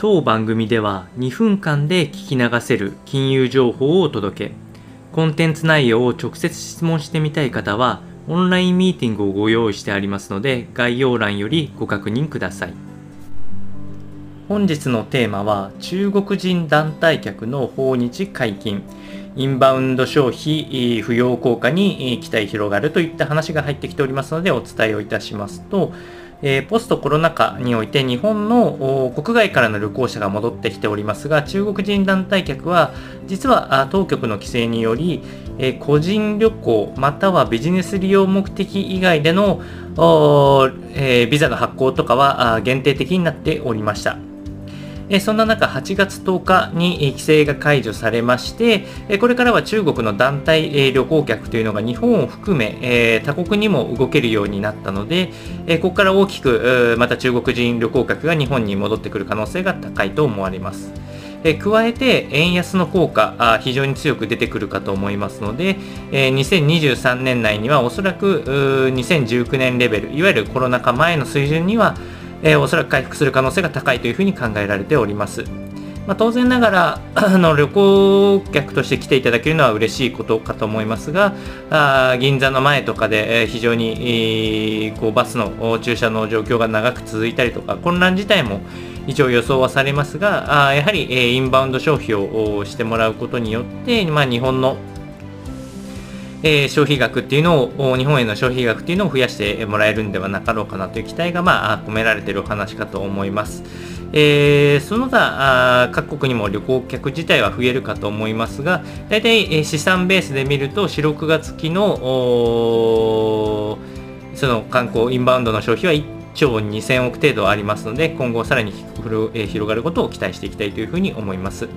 当番組では2分間で聞き流せる金融情報をお届け。コンテンツ内容を直接質問してみたい方はオンラインミーティングをご用意してありますので概要欄よりご確認ください。本日のテーマは中国人団体客の訪日解禁。インバウンド消費不要効果に期待広がるといった話が入ってきておりますのでお伝えをいたしますとえー、ポストコロナ禍において日本の国外からの旅行者が戻ってきておりますが中国人団体客は実は当局の規制により、えー、個人旅行またはビジネス利用目的以外での、えー、ビザの発行とかは限定的になっておりました。えそんな中、8月10日に規制が解除されまして、えこれからは中国の団体え旅行客というのが日本を含めえ他国にも動けるようになったので、えここから大きくまた中国人旅行客が日本に戻ってくる可能性が高いと思われます。え加えて円安の効果あ非常に強く出てくるかと思いますのでえ2023年内にはおそらく2019年レベルいわゆるコロナ禍前の水準にはえー、おそらく回復する可能性が高いというふうに考えられております。まあ、当然ながらあの旅行客として来ていただけるのは嬉しいことかと思いますがあ銀座の前とかで、えー、非常に、えー、こうバスの駐車の状況が長く続いたりとか混乱自体も一応予想はされますがあやはり、えー、インバウンド消費をしてもらうことによって、まあ、日本のえー、消費額っていうのを、日本への消費額っていうのを増やしてもらえるんではなかろうかなという期待が、まあ、込められているお話かと思います。えー、その他各国にも旅行客自体は増えるかと思いますが、大体、えー、資産ベースで見ると、4、6月期のその観光、インバウンドの消費は1兆2000億程度ありますので、今後さらに広がることを期待していきたいというふうに思います。